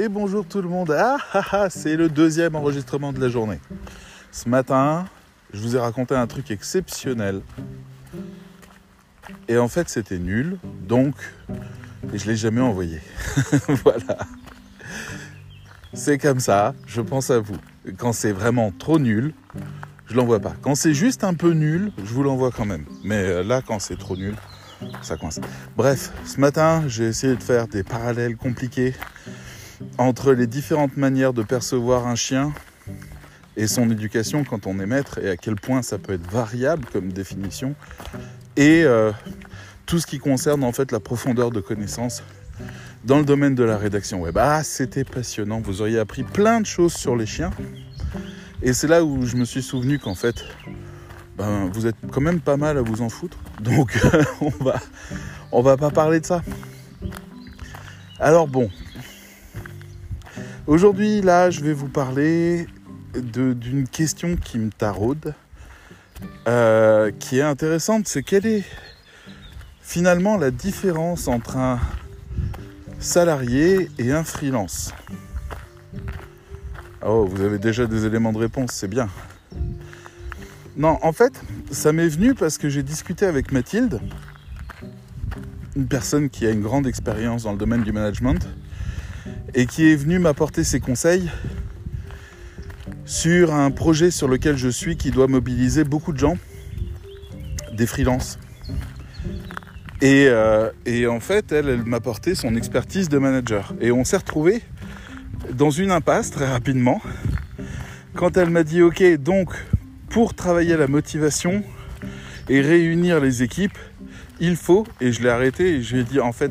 Et bonjour tout le monde. Ah, ah, ah c'est le deuxième enregistrement de la journée. Ce matin, je vous ai raconté un truc exceptionnel. Et en fait, c'était nul. Donc, je l'ai jamais envoyé. voilà. C'est comme ça, je pense à vous. Quand c'est vraiment trop nul, je l'envoie pas. Quand c'est juste un peu nul, je vous l'envoie quand même. Mais euh, là, quand c'est trop nul, ça coince. Bref, ce matin, j'ai essayé de faire des parallèles compliqués entre les différentes manières de percevoir un chien et son éducation quand on est maître et à quel point ça peut être variable comme définition et euh, tout ce qui concerne en fait la profondeur de connaissance dans le domaine de la rédaction web. Ah, c'était passionnant, vous auriez appris plein de choses sur les chiens et c'est là où je me suis souvenu qu'en fait ben, vous êtes quand même pas mal à vous en foutre. Donc on va on va pas parler de ça. Alors bon. Aujourd'hui là je vais vous parler d'une question qui me taraude, euh, qui est intéressante, c'est quelle est finalement la différence entre un salarié et un freelance? Oh, vous avez déjà des éléments de réponse, c'est bien. Non, en fait, ça m'est venu parce que j'ai discuté avec Mathilde, une personne qui a une grande expérience dans le domaine du management, et qui est venue m'apporter ses conseils sur un projet sur lequel je suis qui doit mobiliser beaucoup de gens, des freelances. Et, euh, en fait, elle, elle m'a apporté son expertise de manager. Et on s'est retrouvé dans une impasse très rapidement quand elle m'a dit ok donc pour travailler la motivation et réunir les équipes, il faut, et je l'ai arrêté et je lui ai dit en fait,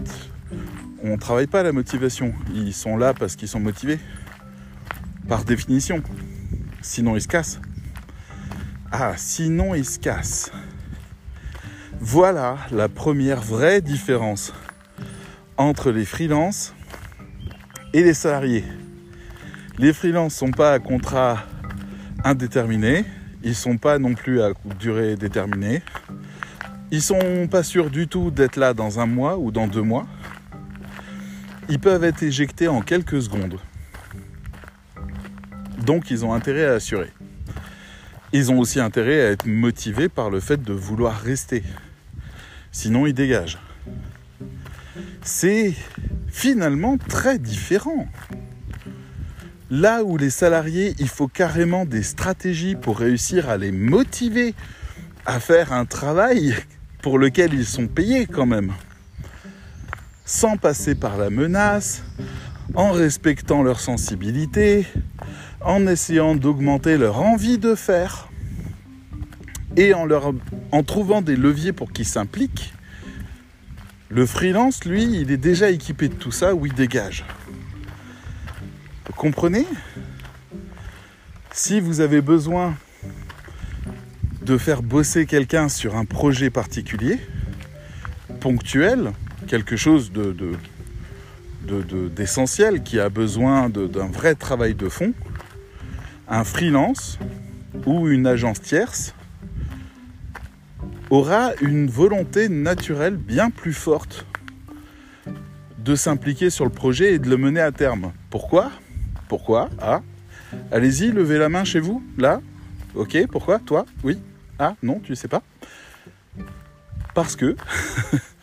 on ne travaille pas la motivation. Ils sont là parce qu'ils sont motivés. Par définition. Sinon ils se cassent. Ah, sinon ils se cassent. Voilà la première vraie différence entre les freelances et les salariés. Les freelances ne sont pas à contrat indéterminé, ils sont pas non plus à durée déterminée. Ils sont pas sûrs du tout d'être là dans un mois ou dans deux mois. Ils peuvent être éjectés en quelques secondes. Donc ils ont intérêt à assurer. Ils ont aussi intérêt à être motivés par le fait de vouloir rester. Sinon ils dégagent. C'est finalement très différent. Là où les salariés, il faut carrément des stratégies pour réussir à les motiver à faire un travail pour lequel ils sont payés quand même. Sans passer par la menace, en respectant leur sensibilité, en essayant d'augmenter leur envie de faire et en, trouvant des leviers pour qu'ils s'impliquent. Le freelance, lui, il est déjà équipé de tout ça où il dégage comprenez? Si vous avez besoin de faire bosser quelqu'un sur un projet particulier, ponctuel, quelque chose de, d'essentiel qui a besoin d'un vrai travail de fond, un freelance ou une agence tierce aura une volonté naturelle bien plus forte de s'impliquer sur le projet et de le mener à terme. Pourquoi? Pourquoi? Ah Allez-y, levez la main chez vous, là. Ok, pourquoi? Toi? Oui? Ah non, tu ne sais pas? Parce que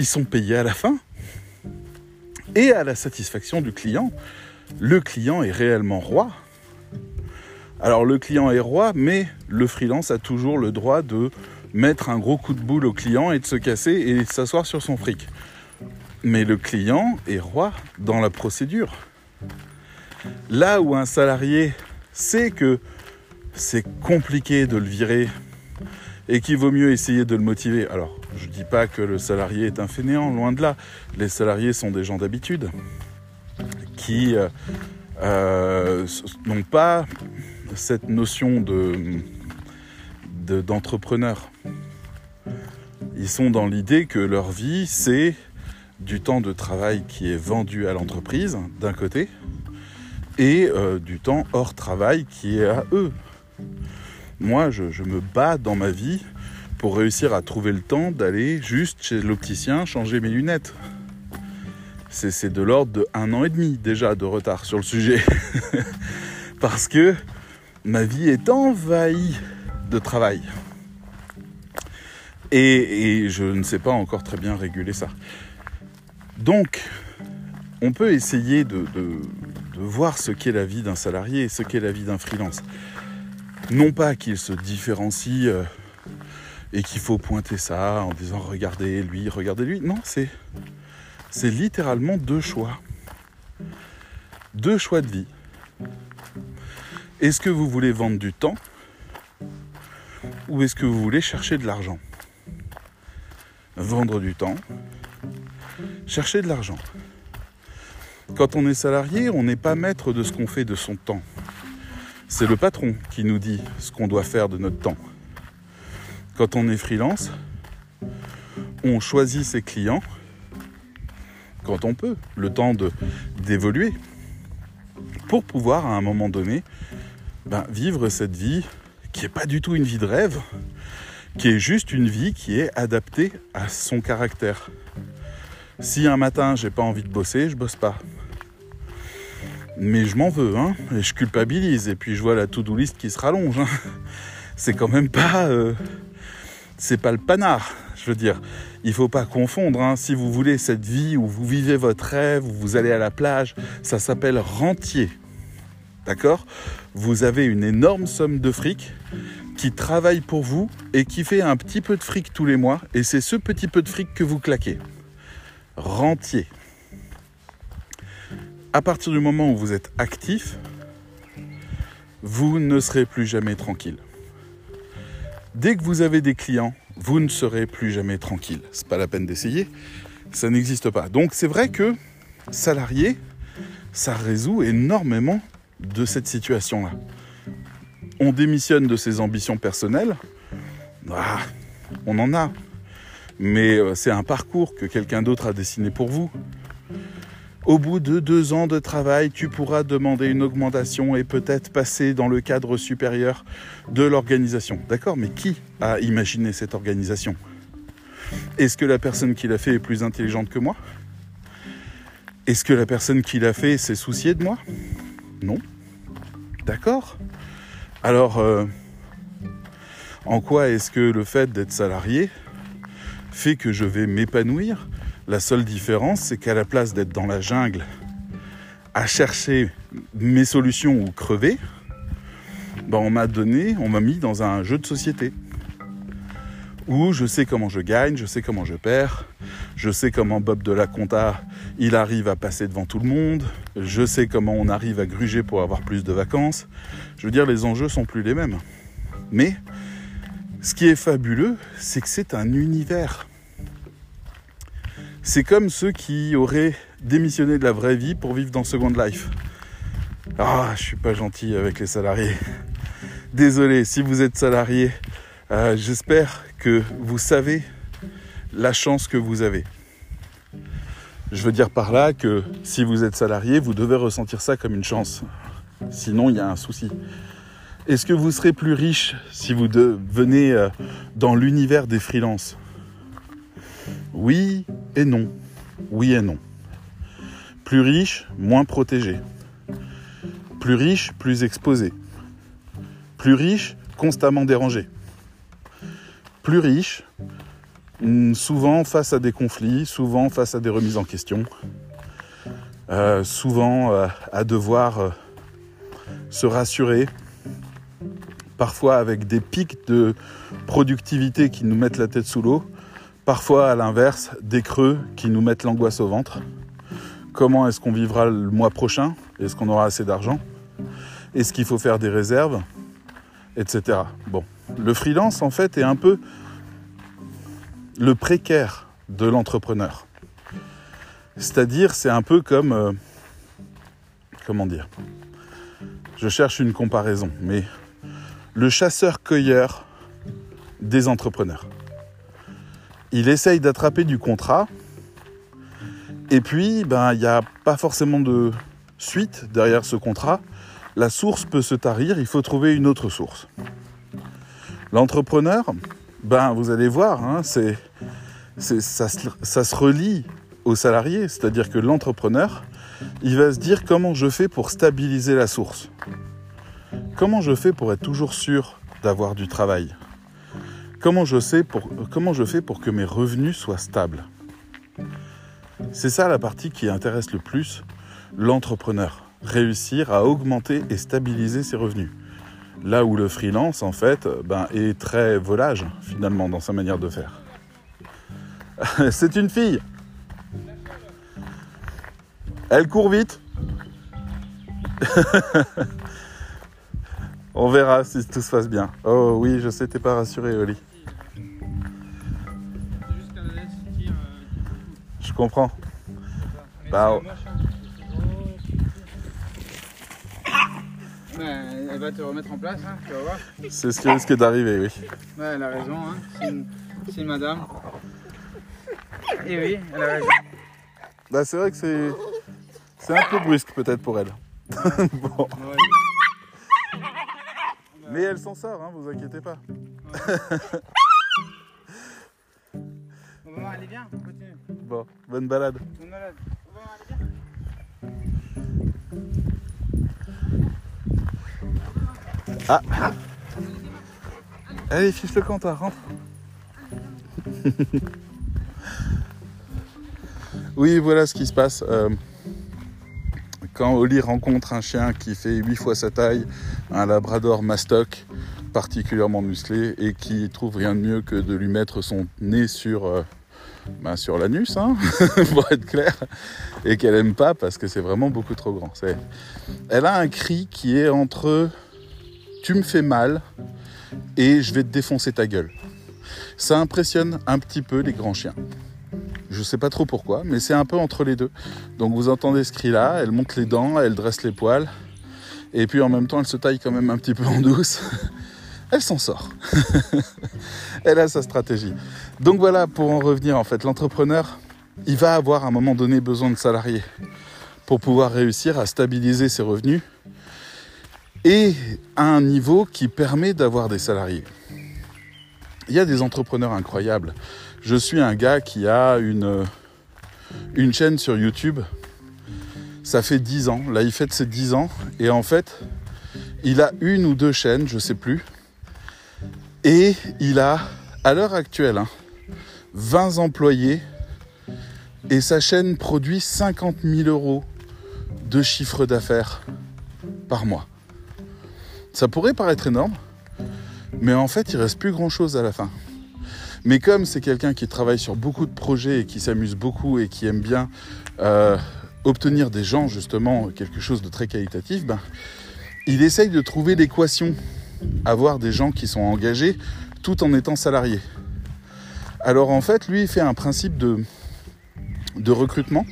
ils sont payés à la fin et à la satisfaction du client. Le client est réellement roi. Alors le client est roi, mais le freelance a toujours le droit de mettre un gros coup de boule au client et de se casser et de s'asseoir sur son fric. Mais le client est roi dans la procédure. Là où un salarié sait que c'est compliqué de le virer et qu'il vaut mieux essayer de le motiver. Alors, je ne dis pas que le salarié est un fainéant, loin de là. Les salariés sont des gens d'habitude qui euh, euh, n'ont pas cette notion d'entrepreneur. Ils sont dans l'idée que leur vie, c'est du temps de travail qui est vendu à l'entreprise, d'un côté, et euh, du temps hors travail qui est à eux. Moi, je, me bats dans ma vie pour réussir à trouver le temps d'aller juste chez l'opticien changer mes lunettes. c'est de l'ordre de un an et demi déjà de retard sur le sujet. Parce que ma vie est envahie de travail. Et, je ne sais pas encore très bien réguler ça. Donc, on peut essayer de, voir ce qu'est la vie d'un salarié ce qu'est la vie d'un freelance. Non pas qu'il se différencie euh, et qu'il faut pointer ça en disant regardez lui, regardez lui. Non, c'est, c'est littéralement deux choix. Deux choix de vie. Est-ce que vous voulez vendre du temps ou est-ce que vous voulez chercher de l'argent? Vendre du temps, chercher de l'argent. Quand on est salarié, on n'est pas maître de ce qu'on fait de son temps. C'est le patron qui nous dit ce qu'on doit faire de notre temps. Quand on est freelance, on choisit ses clients quand on peut, le temps d'évoluer, pour pouvoir à un moment donné ben, vivre cette vie qui n'est pas du tout une vie de rêve, qui est juste une vie qui est adaptée à son caractère. Si un matin j'ai pas envie de bosser, je bosse pas. Mais je m'en veux, hein, et je culpabilise, et puis je vois la to-do list qui se rallonge. Hein. C'est quand même pas. Euh, c'est pas le panard. Je veux dire, il faut pas confondre. Hein. Si vous voulez cette vie où vous vivez votre rêve, où vous allez à la plage, ça s'appelle rentier. D'accord? Vous avez une énorme somme de fric qui travaille pour vous et qui fait un petit peu de fric tous les mois. Et c'est ce petit peu de fric que vous claquez. Rentier. À partir du moment où vous êtes actif, vous ne serez plus jamais tranquille. Dès que vous avez des clients, vous ne serez plus jamais tranquille. C'est pas la peine d'essayer, ça n'existe pas. Donc c'est vrai que salarié, ça résout énormément de cette situation-là. On démissionne de ses ambitions personnelles, ah, on en a, mais euh, c'est un parcours que quelqu'un d'autre a dessiné pour vous. Au bout de deux ans de travail, tu pourras demander une augmentation et peut-être passer dans le cadre supérieur de l'organisation. D'accord Mais qui a imaginé cette organisation? Est-ce que la personne qui l'a fait est plus intelligente que moi? Est-ce que la personne qui l'a fait s'est souciée de moi? Non. D'accord. Alors, euh, en quoi est-ce que le fait d'être salarié fait que je vais m'épanouir? La seule différence, c'est qu'à la place d'être dans la jungle à chercher mes solutions ou crever, ben on m'a donné, on m'a mis dans un jeu de société où je sais comment je gagne, je sais comment je perds, je sais comment Bob de la Conta il arrive à passer devant tout le monde, je sais comment on arrive à gruger pour avoir plus de vacances. Je veux dire, les enjeux sont plus les mêmes. Mais ce qui est fabuleux, c'est que c'est un univers. C'est comme ceux qui auraient démissionné de la vraie vie pour vivre dans Second Life. Ah, je suis pas gentil avec les salariés. Désolé, si vous êtes salarié, euh, j'espère que vous savez la chance que vous avez. Je veux dire par là que si vous êtes salarié, vous devez ressentir ça comme une chance. Sinon, il y a un souci. Est-ce que vous serez plus riche si vous venez euh, dans l'univers des freelances? Oui et non. Oui et non. Plus riche, moins protégé. Plus riche, plus exposé. Plus riche, constamment dérangé. Plus riche, mm, souvent face à des conflits, souvent face à des remises en question, euh, souvent euh, à devoir euh, se rassurer, parfois avec des pics de productivité qui nous mettent la tête sous l'eau, Parfois, à l'inverse, des creux qui nous mettent l'angoisse au ventre. Comment est-ce qu'on vivra le mois prochain? Est-ce qu'on aura assez d'argent? Est-ce qu'il faut faire des réserves? Etc. Bon, le freelance, en fait, est un peu le précaire de l'entrepreneur. C'est-à-dire, c'est un peu comme... Euh, comment dire? Je cherche une comparaison, mais le chasseur-cueilleur des entrepreneurs il essaye d'attraper du contrat. Et puis, ben, il n'y a pas forcément de suite derrière ce contrat. La source peut se tarir, il faut trouver une autre source. L'entrepreneur, ben, vous allez voir, hein, c'est, ça, se relie au salarié, c'est-à-dire que l'entrepreneur, il va se dire comment je fais pour stabiliser la source. Comment je fais pour être toujours sûr d'avoir du travail? Comment je, comment je fais pour que mes revenus soient stables? C'est ça la partie qui intéresse le plus l'entrepreneur. Réussir à augmenter et stabiliser ses revenus. Là où le freelance, en fait, ben, est très volage, finalement, dans sa manière de faire. C'est une fille. Elle court vite. On verra si tout se passe bien. Oh oui, je sais, t'es pas rassuré, Oli. Comprends. Bah, oh. elle va te remettre en place, hein, tu vas voir. C'est ce qui risque d'arriver, oui. Ouais, elle a raison, hein. c'est une, madame. Et oui, elle a raison. Bah, c'est vrai que c'est, c'est un peu brusque peut-être pour elle. bon. Mais elle s'en sort, hein, vous inquiétez pas. Bon, allez bien, on continue. Bon, bonne balade. Bonne balade. Ah Allez, fiche le compte, rentre. oui, voilà ce qui se passe. Euh, quand Oli rencontre un chien qui fait 8 fois sa taille, un labrador mastoc particulièrement musclé et qui trouve rien de mieux que de lui mettre son nez sur euh, bah, sur l'anus, hein, pour être clair, et qu'elle aime pas parce que c'est vraiment beaucoup trop grand. Elle a un cri qui est entre tu me fais mal et je vais te défoncer ta gueule. Ça impressionne un petit peu les grands chiens. Je sais pas trop pourquoi, mais c'est un peu entre les deux. Donc vous entendez ce cri-là, elle monte les dents, elle dresse les poils, et puis en même temps elle se taille quand même un petit peu en douce. elle s'en sort. elle a sa stratégie. Donc voilà, pour en revenir, en fait, l'entrepreneur, il va avoir à un moment donné besoin de salariés pour pouvoir réussir à stabiliser ses revenus et à un niveau qui permet d'avoir des salariés. Il y a des entrepreneurs incroyables. Je suis un gars qui a une, une chaîne sur YouTube. Ça fait 10 ans. Là, il fête ses 10 ans. Et en fait, il a une ou deux chaînes, je sais plus. Et il a, à l'heure actuelle, 20 hein, employés et sa chaîne produit 50 000 euros de chiffre d'affaires par mois. Ça pourrait paraître énorme, mais en fait, il reste plus grand chose à la fin. Mais comme c'est quelqu'un qui travaille sur beaucoup de projets et qui s'amuse beaucoup et qui aime bien euh, obtenir des gens, justement, quelque chose de très qualitatif, ben, il essaye de trouver l'équation avoir des gens qui sont engagés tout en étant salariés. Alors en fait, lui, il fait un principe de, de recrutement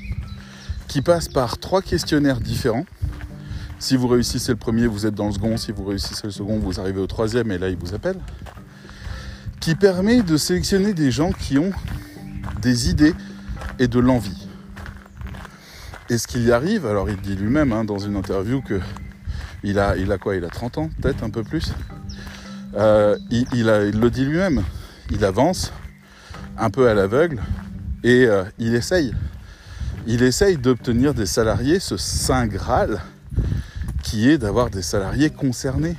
qui passe par trois questionnaires différents. Si vous réussissez le premier, vous êtes dans le second. Si vous réussissez le second, vous arrivez au troisième et là, il vous appelle. Qui permet de sélectionner des gens qui ont des idées et de l'envie. Et ce qu'il y arrive, alors il dit lui-même hein, dans une interview que il a, quoi Il a 30 ans, peut-être un peu plus. Euh, il, le dit lui-même. Il avance un peu à l'aveugle et euh, il essaye. Il essaye d'obtenir des salariés, ce saint Graal qui est d'avoir des salariés concernés,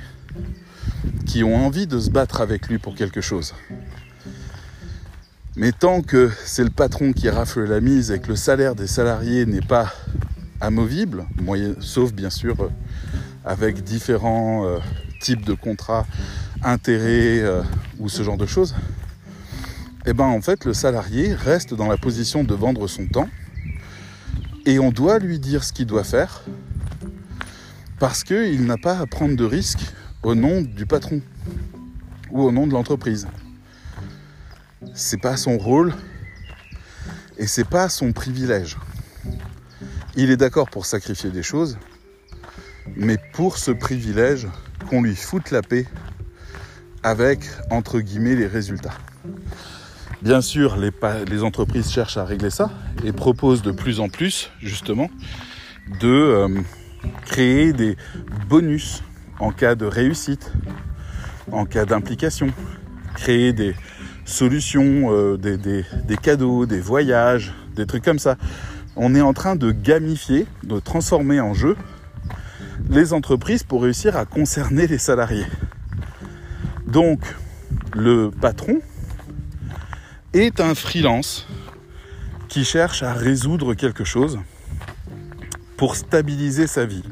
qui ont envie de se battre avec lui pour quelque chose. Mais tant que c'est le patron qui rafle la mise et que le salaire des salariés n'est pas amovible, sauf bien sûr avec différents euh, types de contrats, intérêts euh, ou ce genre de choses, eh ben en fait le salarié reste dans la position de vendre son temps et on doit lui dire ce qu'il doit faire parce qu'il n'a pas à prendre de risques au nom du patron ou au nom de l'entreprise. C'est pas son rôle et c'est pas son privilège. Il est d'accord pour sacrifier des choses, mais pour ce privilège qu'on lui foute la paix avec, entre guillemets, les résultats. Bien sûr, les, entreprises cherchent à régler ça et proposent de plus en plus, justement, de euh, créer des bonus en cas de réussite, en cas d'implication, créer des solutions, euh, des, cadeaux, des voyages, des trucs comme ça. On est en train de gamifier, de transformer en jeu les entreprises pour réussir à concerner les salariés. Donc, le patron est un freelance qui cherche à résoudre quelque chose pour stabiliser sa vie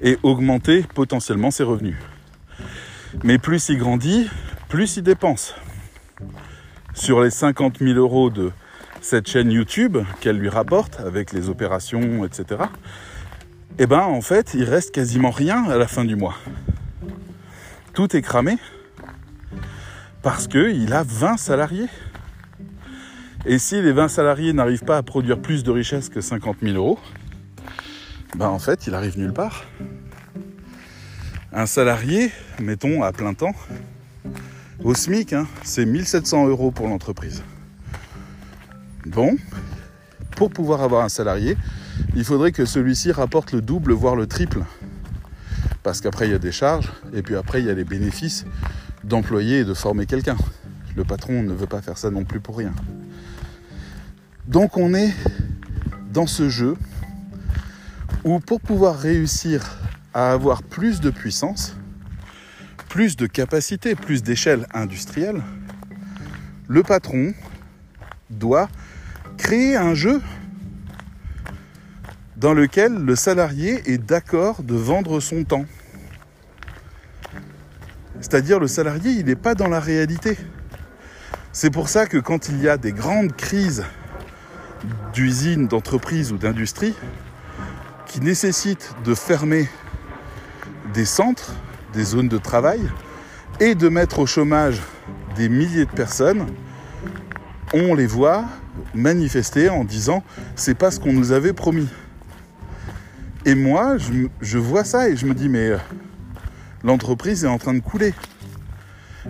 et augmenter potentiellement ses revenus. Mais plus il grandit, plus il dépense. Sur les 50 000 euros de cette chaîne YouTube qu'elle lui rapporte avec les opérations, etc., eh ben en fait, il reste quasiment rien à la fin du mois. Tout est cramé parce qu'il a 20 salariés. Et si les 20 salariés n'arrivent pas à produire plus de richesse que 50 000 euros, ben en fait, il arrive nulle part. Un salarié, mettons à plein temps, au SMIC, hein, c'est 1700 euros pour l'entreprise. Bon, pour pouvoir avoir un salarié, il faudrait que celui-ci rapporte le double, voire le triple. Parce qu'après, il y a des charges, et puis après, il y a les bénéfices d'employer et de former quelqu'un. Le patron ne veut pas faire ça non plus pour rien. Donc on est dans ce jeu où pour pouvoir réussir à avoir plus de puissance, plus de capacité, plus d'échelle industrielle, le patron doit créer un jeu dans lequel le salarié est d'accord de vendre son temps. C'est-à-dire le salarié, il n'est pas dans la réalité. C'est pour ça que quand il y a des grandes crises d'usines, d'entreprises ou d'industrie qui nécessitent de fermer des centres, des zones de travail et de mettre au chômage des milliers de personnes, on les voit manifester en disant c'est pas ce qu'on nous avait promis. Et moi, je, vois ça et je me dis mais euh, l'entreprise est en train de couler.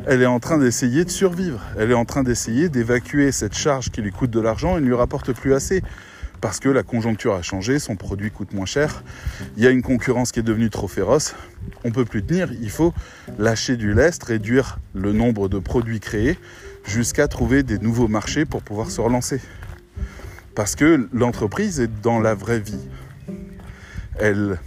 Elle est en train d'essayer de survivre. Elle est en train d'essayer d'évacuer cette charge qui lui coûte de l'argent et ne lui rapporte plus assez. Parce que la conjoncture a changé, son produit coûte moins cher, il y a une concurrence qui est devenue trop féroce, on ne peut plus tenir, il faut lâcher du lest, réduire le nombre de produits créés jusqu'à trouver des nouveaux marchés pour pouvoir se relancer. Parce que l'entreprise est dans la vraie vie. Elle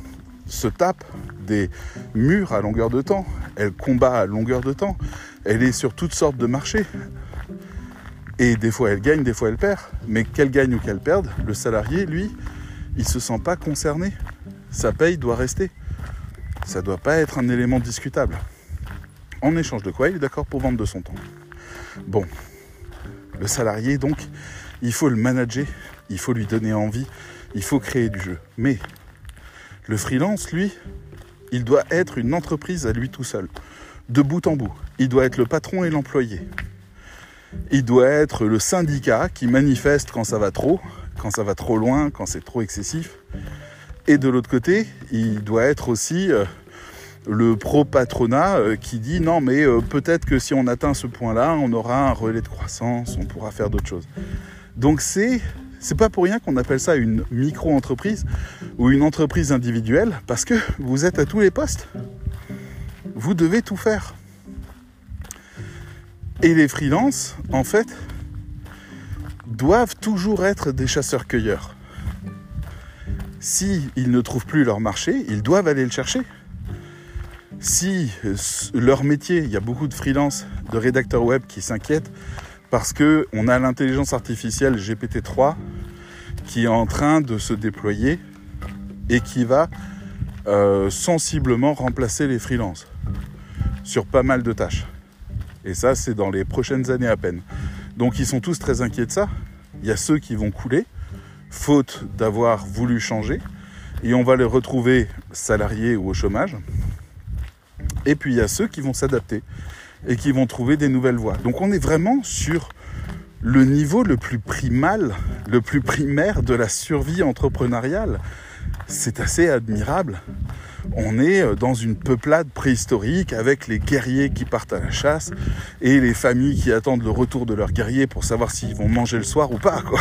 se tape des murs à longueur de temps, elle combat à longueur de temps, elle est sur toutes sortes de marchés. Et des fois elle gagne, des fois elle perd. Mais qu'elle gagne ou qu'elle perde, le salarié, lui, il ne se sent pas concerné. Sa paye doit rester. Ça ne doit pas être un élément discutable. En échange de quoi il est d'accord pour vendre de son temps. Bon, le salarié, donc, il faut le manager, il faut lui donner envie, il faut créer du jeu. Mais le freelance, lui, il doit être une entreprise à lui tout seul, de bout en bout. Il doit être le patron et l'employé. Il doit être le syndicat qui manifeste quand ça va trop, quand ça va trop loin, quand c'est trop excessif. Et de l'autre côté, il doit être aussi euh, le pro-patronat euh, qui dit non mais euh, peut-être que si on atteint ce point-là, on aura un relais de croissance, on pourra faire d'autres choses. Donc c'est c'est pas pour rien qu'on appelle ça une micro-entreprise ou une entreprise individuelle parce que vous êtes à tous les postes. Vous devez tout faire. Et les freelances, en fait, doivent toujours être des chasseurs-cueilleurs. Si ils ne trouvent plus leur marché, ils doivent aller le chercher. Si leur métier, il y a beaucoup de freelances, de rédacteurs web qui s'inquiètent parce que on a l'intelligence artificielle GPT-3 qui est en train de se déployer et qui va euh, sensiblement remplacer les freelances sur pas mal de tâches. Et ça, c'est dans les prochaines années à peine. Donc ils sont tous très inquiets de ça. Il y a ceux qui vont couler, faute d'avoir voulu changer, et on va les retrouver salariés ou au chômage. Et puis il y a ceux qui vont s'adapter et qui vont trouver des nouvelles voies. Donc on est vraiment sur le niveau le plus primal, le plus primaire de la survie entrepreneuriale. C'est assez admirable on est euh, dans une peuplade préhistorique avec les guerriers qui partent à la chasse et les familles qui attendent le retour de leurs guerriers pour savoir s'ils vont manger le soir ou pas.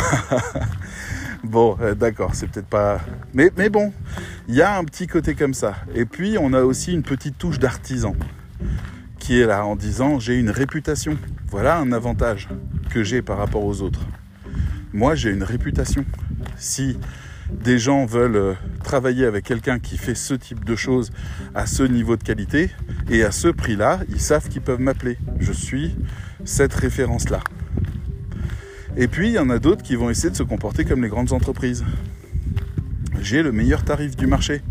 Bon, euh, d'accord, c'est peut-être pas... Mais, mais bon, il y a un petit côté comme ça. Et puis, on a aussi une petite touche d'artisan qui est là en disant j'ai une réputation. Voilà un avantage que j'ai par rapport aux autres. Moi, j'ai une réputation. Si des gens veulent euh, travailler avec quelqu'un qui fait ce type de choses à ce niveau de qualité et à ce prix-là, ils savent qu'ils peuvent m'appeler. Je suis cette référence-là. Et puis, il y en a d'autres qui vont essayer de se comporter comme les grandes entreprises. J'ai le meilleur tarif du marché.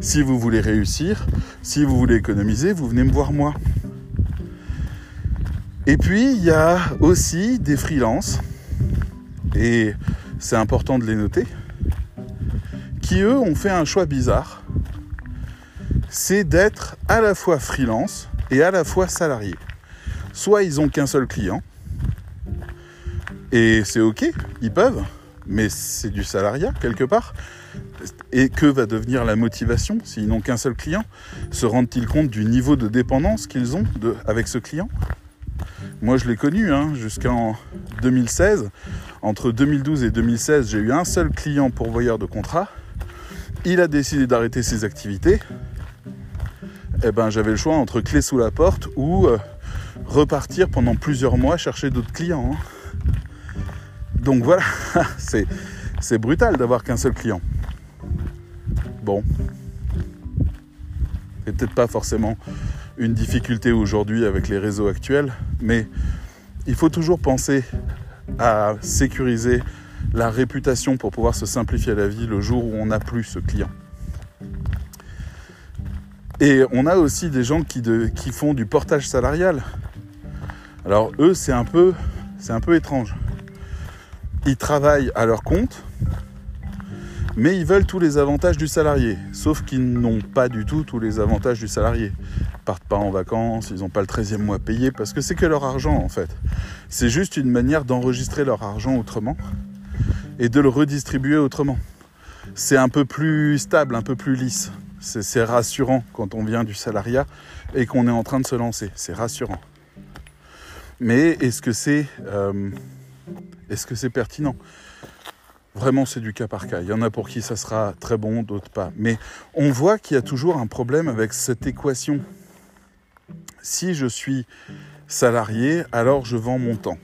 Si vous voulez réussir, si vous voulez économiser, vous venez me voir moi. Et puis, il y a aussi des freelances, et c'est important de les noter, qui eux ont fait un choix bizarre. C'est d'être à la fois freelance et à la fois salarié. Soit ils ont qu'un seul client, et c'est ok, ils peuvent, mais c'est du salariat quelque part. Et que va devenir la motivation s'ils n'ont qu'un seul client? Se rendent-ils compte du niveau de dépendance qu'ils ont avec ce client? Moi je l'ai connu hein, jusqu'en 2016. Entre 2012 et 2016, j'ai eu un seul client pourvoyeur de contrat. Il a décidé d'arrêter ses activités. Eh ben, j'avais le choix entre clé sous la porte ou euh, repartir pendant plusieurs mois chercher d'autres clients. Hein. Donc voilà, c'est brutal d'avoir qu'un seul client. Bon, c'est peut-être pas forcément une difficulté aujourd'hui avec les réseaux actuels, mais il faut toujours penser à sécuriser la réputation pour pouvoir se simplifier la vie le jour où on n'a plus ce client. Et on a aussi des gens qui, qui font du portage salarial. Alors eux, c'est un c'est un peu étrange. Ils travaillent à leur compte, mais ils veulent tous les avantages du salarié, sauf qu'ils n'ont pas du tout tous les avantages du salarié. Partent pas en vacances, ils n'ont pas le 13e mois payé, parce que c'est que leur argent en fait. C'est juste une manière d'enregistrer leur argent autrement et de le redistribuer autrement. C'est un peu plus stable, un peu plus lisse. C'est rassurant quand on vient du salariat et qu'on est en train de se lancer. C'est rassurant. Mais est-ce que c'est euh, est-ce que c'est pertinent? Vraiment, c'est du cas par cas. Il y en a pour qui ça sera très bon, d'autres pas. Mais on voit qu'il y a toujours un problème avec cette équation. Si je suis salarié, alors je vends mon temps.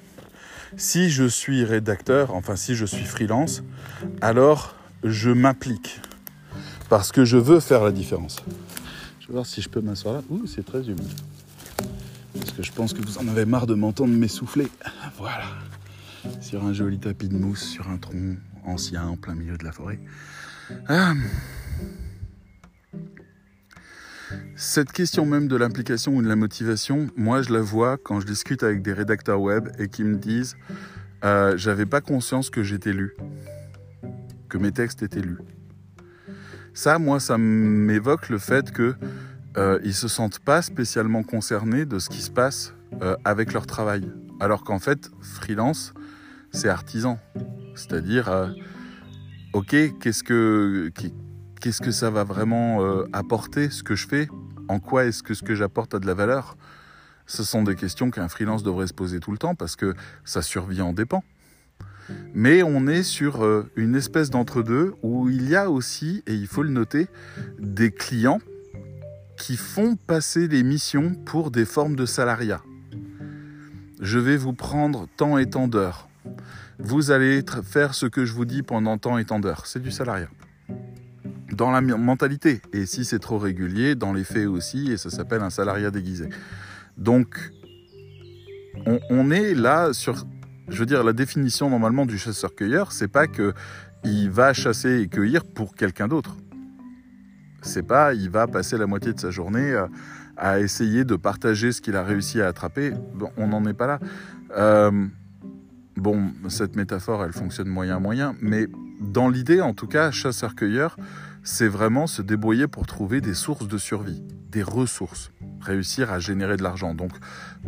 Si je suis rédacteur, enfin si je suis freelance, alors je m'applique. Parce que je veux faire la différence. Je vais voir si je peux m'asseoir là. Ouh, c'est très humide. Parce que je pense que vous en avez marre de m'entendre m'essouffler. Voilà. Sur un joli tapis de mousse, sur un tronc ancien en plein milieu de la forêt. Ah. Cette question même de l'implication ou de la motivation, moi je la vois quand je discute avec des rédacteurs web et qui me disent euh, j'avais pas conscience que j'étais lu, que mes textes étaient lus. Ça, moi, ça m'évoque le fait que euh, ils se sentent pas spécialement concernés de ce qui se passe euh, avec leur travail, alors qu'en fait, freelance, c'est artisan. C'est-à-dire, euh, ok, qu'est-ce que, qu'est-ce que ça va vraiment euh, apporter, ce que je fais En quoi est-ce que ce que j'apporte a de la valeur? Ce sont des questions qu'un freelance devrait se poser tout le temps parce que sa survie en dépend. Mais on est sur euh, une espèce d'entre-deux où il y a aussi, et il faut le noter, des clients qui font passer les missions pour des formes de salariat. Je vais vous prendre tant et tant d'heures vous allez faire ce que je vous dis pendant tant et tant d'heures. C'est du salariat. Dans la mentalité. Et si c'est trop régulier, dans les faits aussi, et ça s'appelle un salariat déguisé. Donc, on, est là sur, je veux dire, la définition normalement du chasseur-cueilleur, c'est pas que il va chasser et cueillir pour quelqu'un d'autre. C'est pas, il va passer la moitié de sa journée à, essayer de partager ce qu'il a réussi à attraper. On n'en est pas là. Euh, Bon, cette métaphore, elle fonctionne moyen-moyen, mais dans l'idée, en tout cas, chasseur-cueilleur, c'est vraiment se débrouiller pour trouver des sources de survie, des ressources, réussir à générer de l'argent. Donc,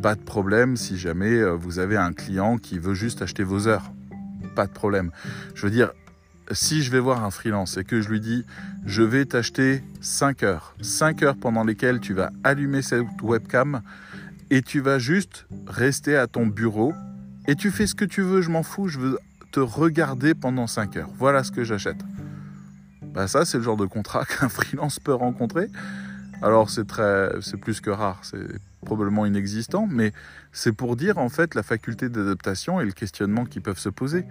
pas de problème si jamais euh, vous avez un client qui veut juste acheter vos heures. Pas de problème. Je veux dire, si je vais voir un freelance et que je lui dis je vais t'acheter 5 heures, 5 heures pendant lesquelles tu vas allumer cette webcam et tu vas juste rester à ton bureau et tu fais ce que tu veux, je m'en fous, je veux te regarder pendant 5 heures. Voilà ce que j'achète. Bah ça, c'est le genre de contrat qu'un freelance peut rencontrer. Alors c'est très, c'est plus que rare. C'est probablement inexistant, mais c'est pour dire en fait la faculté d'adaptation et le questionnement qui peuvent se poser.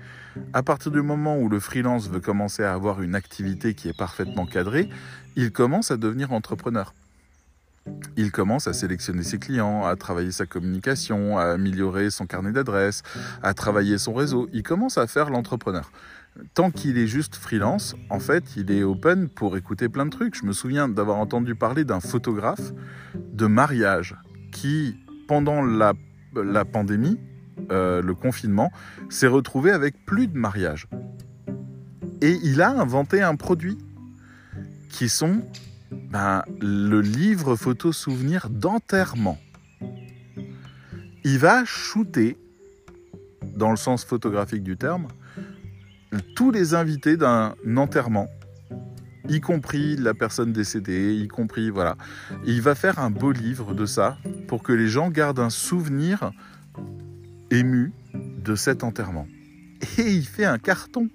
À partir du moment où le freelance veut commencer à avoir une activité qui est parfaitement cadrée, il commence à devenir entrepreneur. Il commence à sélectionner ses clients, à travailler sa communication, à améliorer son carnet d'adresses, à travailler son réseau. Il commence à faire l'entrepreneur tant qu'il est juste freelance, en fait, il est open pour écouter plein de trucs. Je me souviens d'avoir entendu parler d'un photographe de mariage qui, pendant la, pandémie, euh, le confinement, s'est retrouvé avec plus de mariages. Et il a inventé un produit qui sont ben, le livre photo souvenir d'enterrement. Il va shooter, dans le sens photographique du terme, tous les invités d'un enterrement, y compris la personne décédée, y compris voilà. il va faire un beau livre de ça pour que les gens gardent un souvenir ému de cet enterrement. Et il fait un carton.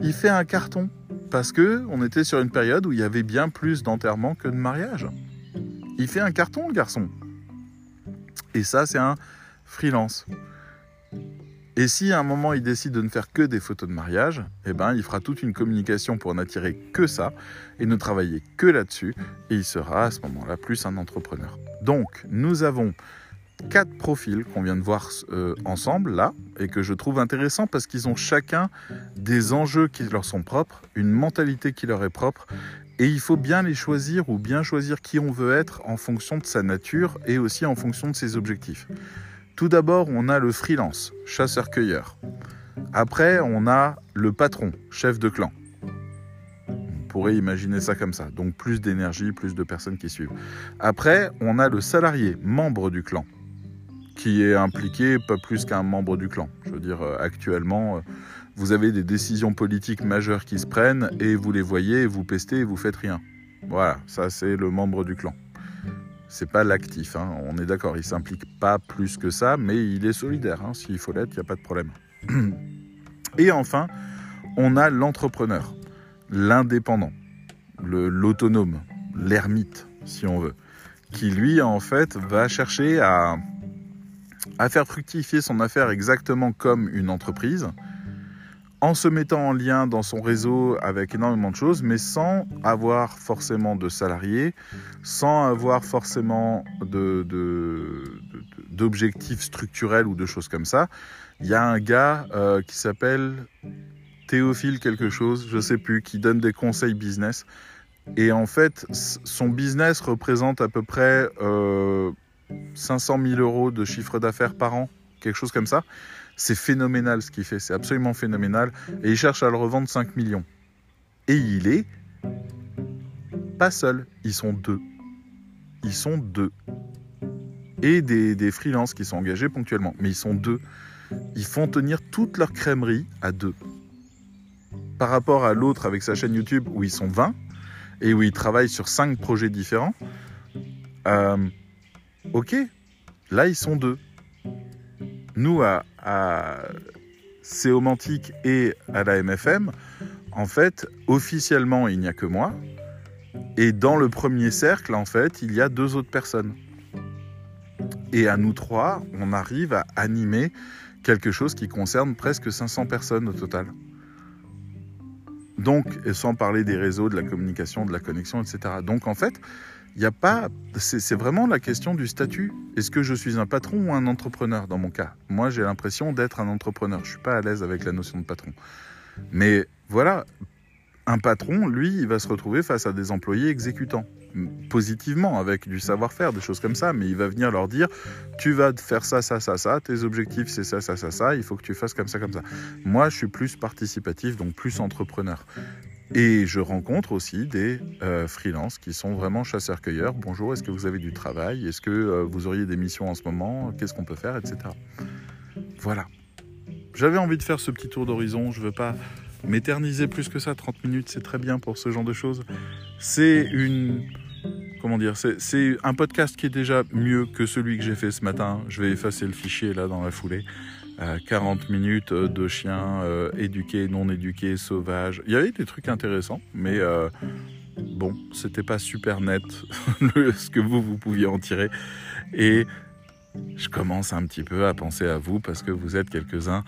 Il fait un carton parce que on était sur une période où il y avait bien plus d'enterrements que de mariages. Il fait un carton le garçon. Et ça c'est un freelance. Et si à un moment il décide de ne faire que des photos de mariage, eh ben il fera toute une communication pour n'attirer que ça et ne travailler que là-dessus et il sera à ce moment-là plus un entrepreneur. Donc nous avons quatre profils qu'on vient de voir euh, ensemble là et que je trouve intéressants parce qu'ils ont chacun des enjeux qui leur sont propres, une mentalité qui leur est propre et il faut bien les choisir ou bien choisir qui on veut être en fonction de sa nature et aussi en fonction de ses objectifs. Tout d'abord, on a le freelance, chasseur-cueilleur. Après, on a le patron, chef de clan. On pourrait imaginer ça comme ça. Donc plus d'énergie, plus de personnes qui suivent. Après, on a le salarié, membre du clan, qui est impliqué pas plus qu'un membre du clan. Je veux dire, euh, actuellement, euh, vous avez des décisions politiques majeures qui se prennent et vous les voyez, vous pestez et vous faites rien. Voilà, ça c'est le membre du clan c'est pas l'actif. Hein. On est d'accord, il s'implique pas plus que ça, mais il est solidaire. Hein. S'il faut l'être, il n'y a pas de problème. Et enfin, on a l'entrepreneur, l'indépendant, l'autonome, l'ermite, si on veut, qui lui, en fait, va chercher à, à faire fructifier son affaire exactement comme une entreprise, en se mettant en lien dans son réseau avec énormément de choses, mais sans avoir forcément de salariés, sans avoir forcément d'objectifs structurels ou de choses comme ça. Il y a un gars euh, qui s'appelle Théophile quelque chose, je sais plus, qui donne des conseils business. Et en fait, son business représente à peu près euh, 500 000 euros de chiffre d'affaires par an, quelque chose comme ça. C'est phénoménal ce qu'il fait, c'est absolument phénoménal. Et il cherche à le revendre 5 millions. Et il est pas seul, ils sont deux. Ils sont deux. Et des, des freelances qui sont engagés ponctuellement. Mais ils sont deux. Ils font tenir toute leur crèmerie à deux. Par rapport à l'autre avec sa chaîne YouTube où ils sont 20 et où ils travaillent sur 5 projets différents. Euh, ok, là ils sont deux. Nous, à, Céomantique et à la MFM, en fait, officiellement, il n'y a que moi. Et dans le premier cercle, en fait, il y a deux autres personnes. Et à nous trois, on arrive à animer quelque chose qui concerne presque 500 personnes au total. Donc, sans parler des réseaux, de la communication, de la connexion, etc. Donc, en fait, il a pas. C'est vraiment la question du statut. Est-ce que je suis un patron ou un entrepreneur dans mon cas? Moi, j'ai l'impression d'être un entrepreneur. Je ne suis pas à l'aise avec la notion de patron. Mais voilà, un patron, lui, il va se retrouver face à des employés exécutants, positivement, avec du savoir-faire, des choses comme ça, mais il va venir leur dire, tu vas faire ça, ça, ça, ça, tes objectifs, c'est ça, ça, ça, ça, il faut que tu fasses comme ça, comme ça. Moi, je suis plus participatif, donc plus entrepreneur. Et je rencontre aussi des euh, freelances qui sont vraiment chasseurs-cueilleurs. Bonjour, est-ce que vous avez du travail? Est-ce que euh, vous auriez des missions en ce moment? Qu'est-ce qu'on peut faire Etc. Voilà. J'avais envie de faire ce petit tour d'horizon. Je ne veux pas m'éterniser plus que ça. 30 minutes, c'est très bien pour ce genre de choses. C'est une. Comment dire C'est un podcast qui est déjà mieux que celui que j'ai fait ce matin. Je vais effacer le fichier là dans la foulée. 40 minutes de chiens euh, éduqués, non éduqués, sauvages. Il y avait des trucs intéressants, mais euh, bon, c'était pas super net ce que vous, vous pouviez en tirer. Et je commence un petit peu à penser à vous parce que vous êtes quelques-uns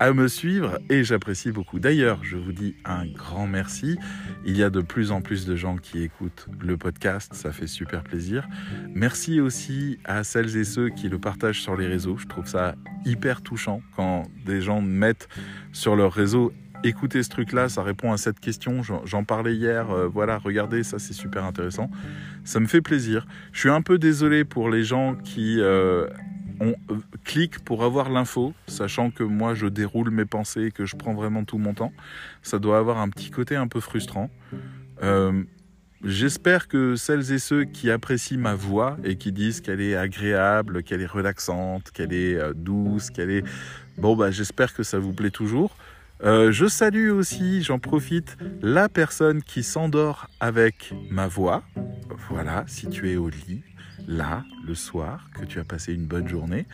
à me suivre et j'apprécie beaucoup. D'ailleurs, je vous dis un grand merci. Il y a de plus en plus de gens qui écoutent le podcast, ça fait super plaisir. Merci aussi à celles et ceux qui le partagent sur les réseaux. Je trouve ça hyper touchant quand des gens mettent sur leur réseau écoutez ce truc-là, ça répond à cette question. J'en parlais hier. Euh, voilà, regardez, ça c'est super intéressant. Ça me fait plaisir. Je suis un peu désolé pour les gens qui euh, euh, clique pour avoir l'info, sachant que moi je déroule mes pensées et que je prends vraiment tout mon temps. Ça doit avoir un petit côté un peu frustrant. J'espère que celles et ceux qui apprécient ma voix et qui disent qu'elle est agréable, qu'elle est relaxante, qu'elle est douce, qu'elle est... Bon, bah j'espère que ça vous plaît toujours. Euh, je salue aussi, j'en profite, la personne qui s'endort avec ma voix. Voilà, si tu es au lit, là, le soir, que tu as passé une bonne journée,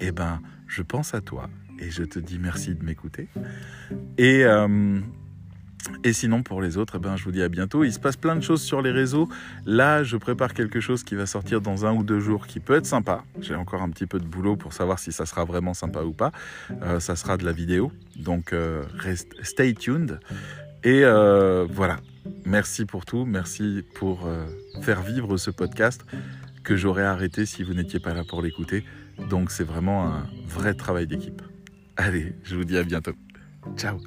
eh ben, je pense à toi et je te dis merci de m'écouter. Et euh, et sinon, pour les autres, eh ben, je vous dis à bientôt. Il se passe plein de choses sur les réseaux. Là, je prépare quelque chose qui va sortir dans un ou deux jours qui peut être sympa. J'ai encore un petit peu de boulot pour savoir si ça sera vraiment sympa ou pas. Euh, ça sera de la vidéo. Donc, euh, stay tuned. Et euh, voilà. Merci pour tout. Merci pour faire vivre ce podcast que j'aurais arrêté si vous n'étiez pas là pour l'écouter. Donc, c'est vraiment un vrai travail d'équipe. Allez, je vous dis à bientôt. Ciao